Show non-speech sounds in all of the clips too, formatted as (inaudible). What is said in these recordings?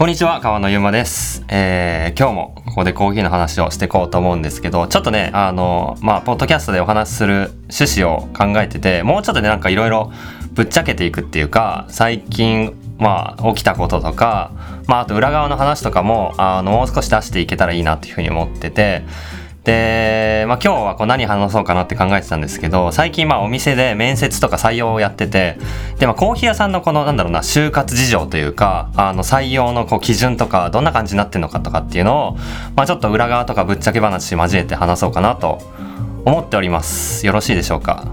こんにちは、川野ゆうまです。えー、今日もここでコーヒーの話をしていこうと思うんですけど、ちょっとね、あの、まあ、ポッドキャストでお話しする趣旨を考えてて、もうちょっとね、なんかいろいろぶっちゃけていくっていうか、最近、まあ、起きたこととか、まあ、あと裏側の話とかも、あの、もう少し出していけたらいいなっていうふうに思ってて、で、まあ、今日はこう何話そうかなって考えてたんですけど最近まあお店で面接とか採用をやっててで、まあ、コーヒー屋さんのこのなんだろうな就活事情というかあの採用のこう基準とかどんな感じになってるのかとかっていうのを、まあ、ちょっと裏側とかぶっちゃけ話交えて話そうかなと思っております。よろしいでしょうか？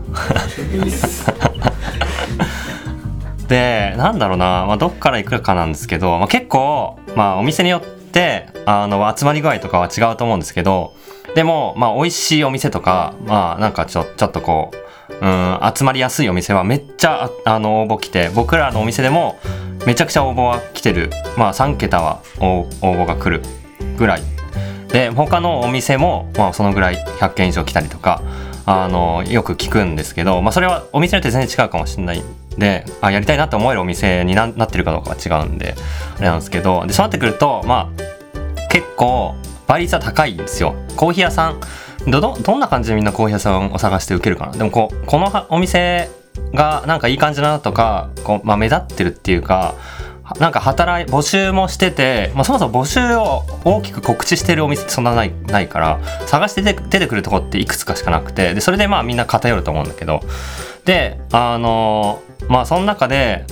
でなんだろうな、まあ、どっから行くかなんですけど、まあ、結構、まあ、お店によってあの集まり具合とかは違うと思うんですけどでも、まあ、美味しいお店とか、まあ、なんかちょ、ちょっとこう、うん、集まりやすいお店はめっちゃ、ああの、応募来て、僕らのお店でも、めちゃくちゃ応募は来てる。まあ、3桁は応募が来るぐらい。で、他のお店も、まあ、そのぐらい100件以上来たりとか、あの、よく聞くんですけど、まあ、それはお店によって全然違うかもしれないで、あ、やりたいなって思えるお店にななってるかどうかは違うんで、あれなんですけど、で、そうなってくると、まあ、結構、倍率は高いんですよ。コーヒー屋さん。どどんな感じでみんなコーヒー屋さんを探して受けるかな。でもこうこのお店がなんかいい感じだなとかこう、まあ、目立ってるっていうかなんか働い募集もしてて、まあ、そもそも募集を大きく告知してるお店ってそんなないないから探して出て出てくるとこっていくつかしかなくてでそれでまあみんな偏ると思うんだけど。であのまあその中で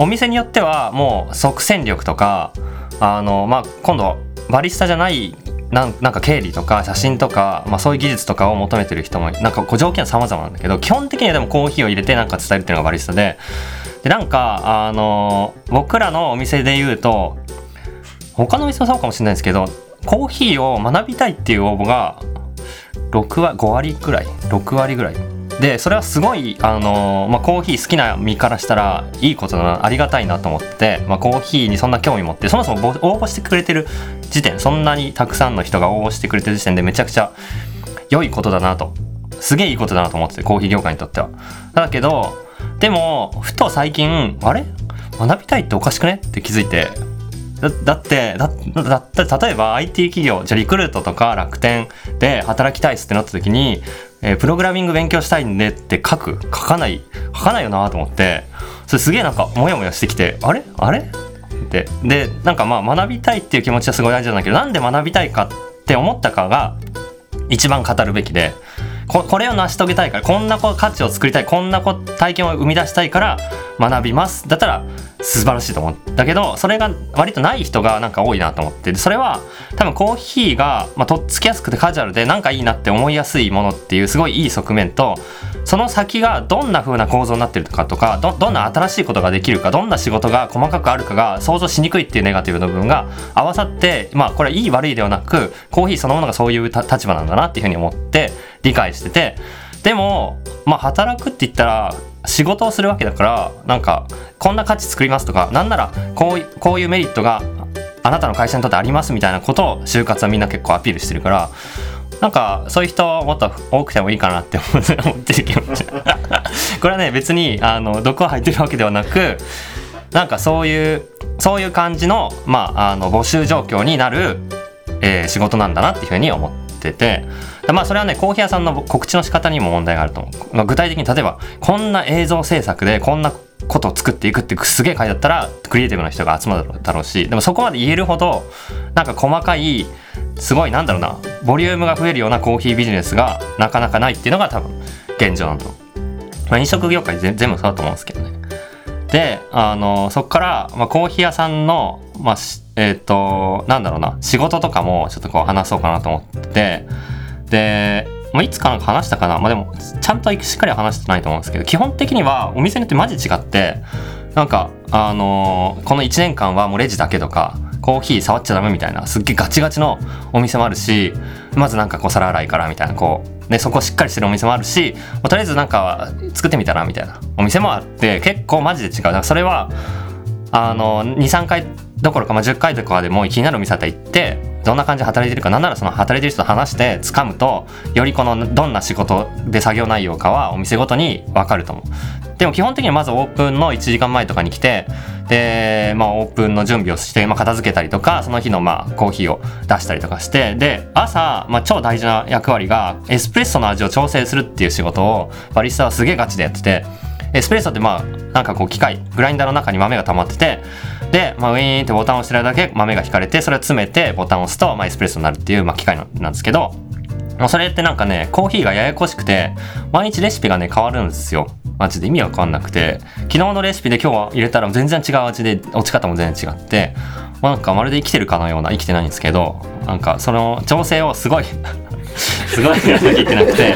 お店によってはもう即戦力とかあのまあ今度バリスタじゃないなんなんか経理とか写真とか、まあ、そういう技術とかを求めてる人もなんかこう条件は様々なんだけど基本的にはでもコーヒーを入れてなんか伝えるっていうのがバリスタででなんかあの僕らのお店で言うと他のお店もそうかもしれないですけどコーヒーを学びたいっていう応募が6割5割ぐらい6割ぐらいでそれはすごい、あのまあ、コーヒー好きな身からしたらいいことだなありがたいなと思って、まあ、コーヒーにそんな興味持ってそもそも応募してくれてる時点そんなにたくさんの人が応募してくれてる時点でめちゃくちゃ良いことだなとすげえいいことだなと思っててコーヒー業界にとっては。だけどでもふと最近あれ？学びたいっておかしくね？って気づいてだだってだだって例えば IT 企業じゃリクルートとか楽天で働きたいっすってなった時に、えープログラミング勉強したいんでって書く？書かない書かないよなと思って。それすげえなんかモヤモヤしてきてあれ？あれ？って。でなんかまあ学びたいっていう気持ちはすごい大事なんだけどなんで学びたいかって思ったかが一番語るべきでここれを成し遂げたいからこんな価値を作りたいこんな体験を生み出したいから学びます。だったら素晴らしいと思うだけどそれが割とない人がなんか多いなと思って。それは多分コーヒーが、まあ、とっつきやすくてカジュアルでなんかいいなって思いやすいものっていうすごいいい側面とその先がどんな風な構造になってるかとかどどんな新しいことができるかどんな仕事が細かくあるかが想像しにくいっていうネガティブの部分が合わさってまあこれはいい悪いではなくコーヒーそのものがそういう立場なんだなっていうふうに思って理解してて。でもまあ働くって言ったら仕事をするわけだからなんかこんな価値作りますとかなんならこうこういうメリットがあなたの会社にとってありますみたいなことを就活はみんな結構アピールしてるからなんかそういう人もっと多くてもいいかなって思ってる気持ちこれはね別にあの毒を吐いてるわけではなくなんかそういうそういう感じの,、まあ、あの募集状況になる、えー仕事なんだなっていうふうに思っててまあそれはねコーヒー屋さんの告知の仕方にも問題があると思う、まあ、具体的に例えばこんな映像制作でこんなことを作っていくってすげえ書いてあったらクリエイティブな人が集まるだろうしでもそこまで言えるほどなんか細かいすごいなんだろうなボリュームが増えるようなコーヒービジネスがなかなかないっていうのが多分現状なんだと思う、まあ、飲食業界全部そうだと思うんですけどね。であのそこから、まあ、コーヒー屋さんの、まあえっ、となんだろうな仕事とかもちょっとこう話そうかなと思っててで、まあ、いつかなんか話したかな、まあ、でもちゃんとしっかり話してないと思うんですけど基本的にはお店によってマジ違ってなんかあのこの1年間はもうレジだけとかコーヒー触っちゃダメみたいなすっげえガチガチのお店もあるしまずなんかこう皿洗いからみたいなこう、ね、そこしっかりしてるお店もあるし、まあとりあえずなんか作ってみたらみたいなお店もあって結構マジで違う。それはあの23回どころか、まあ、10回とかでも気になるお店だったら行ってどんな感じで働いてるかなんならその働いてる人と話して掴むとよりこのどんな仕事で作業内容かはお店ごとに分かると思う。でも基本的にはまずオープンの1時間前とかに来てで、まあ、オープンの準備をして、まあ、片付けたりとかその日のまあコーヒーを出したりとかしてで朝、まあ、超大事な役割がエスプレッソの味を調整するっていう仕事をバリスタはすげえガチでやっててエスプレッソってまあなんかこう機械グラインダーの中に豆が溜まっててで、まあ、ウィーンってボタンを押してるだけ豆が引かれてそれを詰めてボタンを押すと、まあ、エスプレッソになるっていう、まあ、機械なんですけどもうそれってなんかねコーヒーがややこしくて毎日レシピがね変わるんですよ。マジで意味わかんなくて。昨日のレシピで今日は入れたら全然違う味で落ち方も全然違ってなんかまるで生きてるかのような生きてないんですけどなんかその調整をすごい (laughs) すごいやらなきゃいけなくて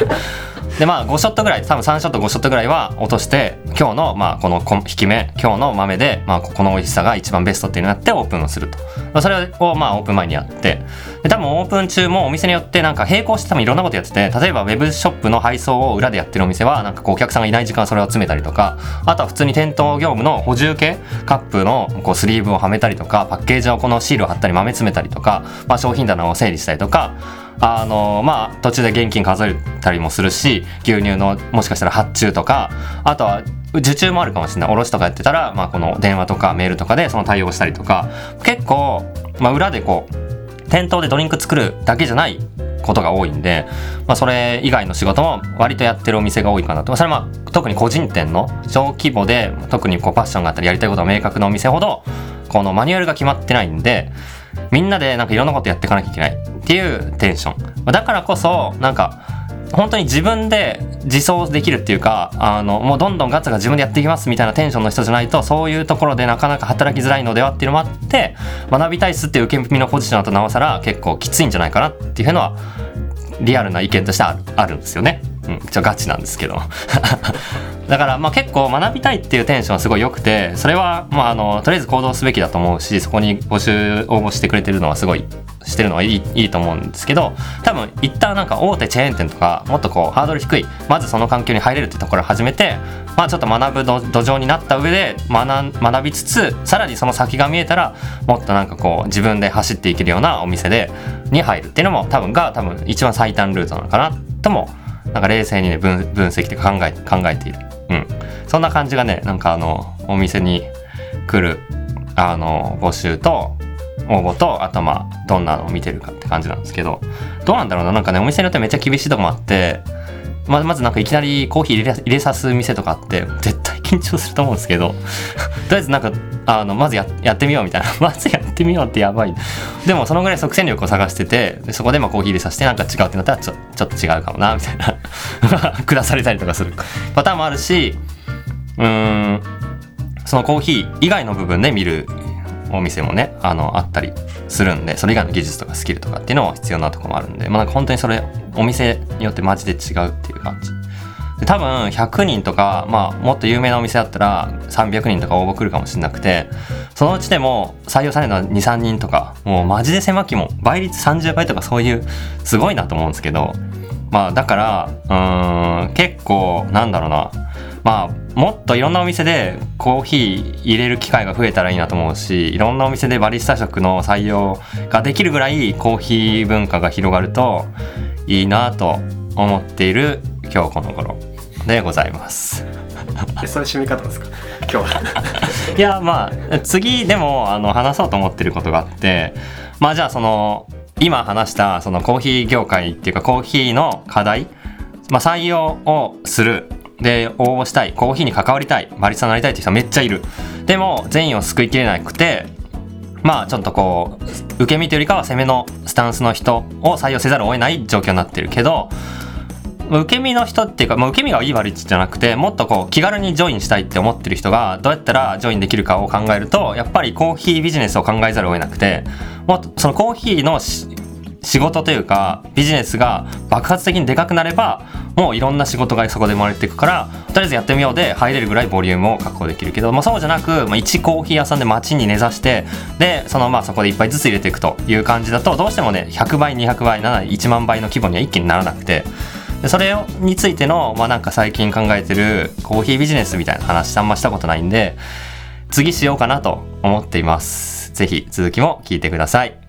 でまあ5ショットぐらい多分3ショット5ショットぐらいは落として今日のまあこの引き目今日の豆でまあここの美味しさが一番ベストっていうのをやってオープンをすると。それをまあオープン前にやって。で多分オープン中もお店によってなんか並行して多分いろんなことやってて例えばウェブショップの配送を裏でやってるお店はなんかこうお客さんがいない時間それを詰めたりとかあとは普通に店頭業務の補充系カップのこうスリーブをはめたりとかパッケージをこのシールを貼ったり豆詰めたりとか、まあ、商品棚を整理したりとかあのまあ途中で現金数えたりもするし牛乳のもしかしたら発注とかあとは受注もあるかもしれない。卸とかやってたら、まあ、この電話とかメールとかでその対応したりとか結構、まあ、裏でこう店頭でドリンク作るだけじゃないことが多いんで、まあ、それ以外の仕事も割とやってるお店が多いかなと。それはまあ特に個人店の小規模で特にこうパッションがあったりやりたいことが明確なお店ほどこのマニュアルが決まってないんでみんなでなんかいろんなことやっていかなきゃいけない。っていうテンションだからこそなんか本当に自分で自走できるっていうかあのもうどんどんガツが自分でやっていきますみたいなテンションの人じゃないとそういうところでなかなか働きづらいのではっていうのもあって学びたいっすっていう受け身のポジションだとなおさら結構きついんじゃないかなっていうのはリアルな意見としてあるあるんですよね。うん、ちょガチなんですけど (laughs) だからまあ結構学びたいっていうテンションはすごい良くてそれはまああのとりあえず行動すべきだと思うしそこに募集応募してくれてるのはすごいしてるのはいいいいと思うんですけど多分一旦なんか大手チェーン店とかもっとこうハードル低いまずその環境に入れるってところを始めてまあちょっと学ぶ土壌になった上で学学びつつさらにその先が見えたらもっとなんかこう自分で走っていけるようなお店でに入るっていうのも多分が多分一番最短ルートなのかなともなんか冷静にね分分析で考え考えている、うん、そんな感じがねなんかあのお店に来るあの募集と応募とあとまあどんなのを見てるかって感じなんですけどどうなんだろうな。なんかねお店によってめっちゃ厳しいとこもあってままずなんかいきなりコーヒー入れ入れさす店とかあって絶対緊張すると思うんですけど (laughs) とりあえずなんかあのまずややってみようみたいな。(laughs) まずやってみようってやばい。でもそのぐらい即戦力を探しててそこでまあコーヒー入れさせてなんか違うってなったらちょちょっと違うかもなみたいな。(laughs) 下されたりとかする。パターンもあるしうんそのコーヒー以外の部分で見るお店もねあのあったりするんでそれ以外の技術とかスキルとかっていうのも必要なとこもあるんでまあなんか本当にそれお店によってマジで違うっていう感じ。で多分100人とか、まあ、もっと有名なお店だったら300人とか応募来るかもしれなくてそのうちでも採用されるのは23人とかもうマジで狭きも倍率30倍とかそういうすごいなと思うんですけどまあだからうん結構なんだろうなまあもっといろんなお店でコーヒー入れる機会が増えたらいいなと思うしいろんなお店でバリスタ職の採用ができるぐらいコーヒー文化が広がるといいなと思っている今日この頃でございます。(laughs) そういう締め方ですか？今日は。(laughs) いやまあ次でもあの話そうと思ってることがあってまあじゃあその今話したそのコーヒー業界っていうかコーヒーの課題、まあ、採用をするで応募したいコーヒーに関わりたいバリスタになりたいって人めっちゃいる。でも全員を救いきれなくてまあちょっとこう受け身というよりかは攻めのスタンスの人を採用せざるを得ない状況になってるけど受け身の人っていうか、まあ、受け身がいい悪いじゃなくてもっとこう気軽にジョインしたいって思ってる人がどうやったらジョインできるかを考えるとやっぱりコーヒービジネスを考えざるを得なくてもっとそのコーヒーの仕事というかビジネスが爆発的にでかくなればもういろんな仕事がそこで生まれていくからとりあえずやってみようで入れるぐらいボリュームを確保できるけど、まあ、そうじゃなく、まあ、1コーヒー屋さんで街に根ざしてでそのまあそこでいっぱいずつ入れていくという感じだとどうしてもね100倍200倍7 1万倍の規模には一気にならなくて。でそれについての、まあ、なんか最近考えてるコーヒービジネスみたいな話あんましたことないんで次しようかなと思っています。ぜひ続きも聞いてください。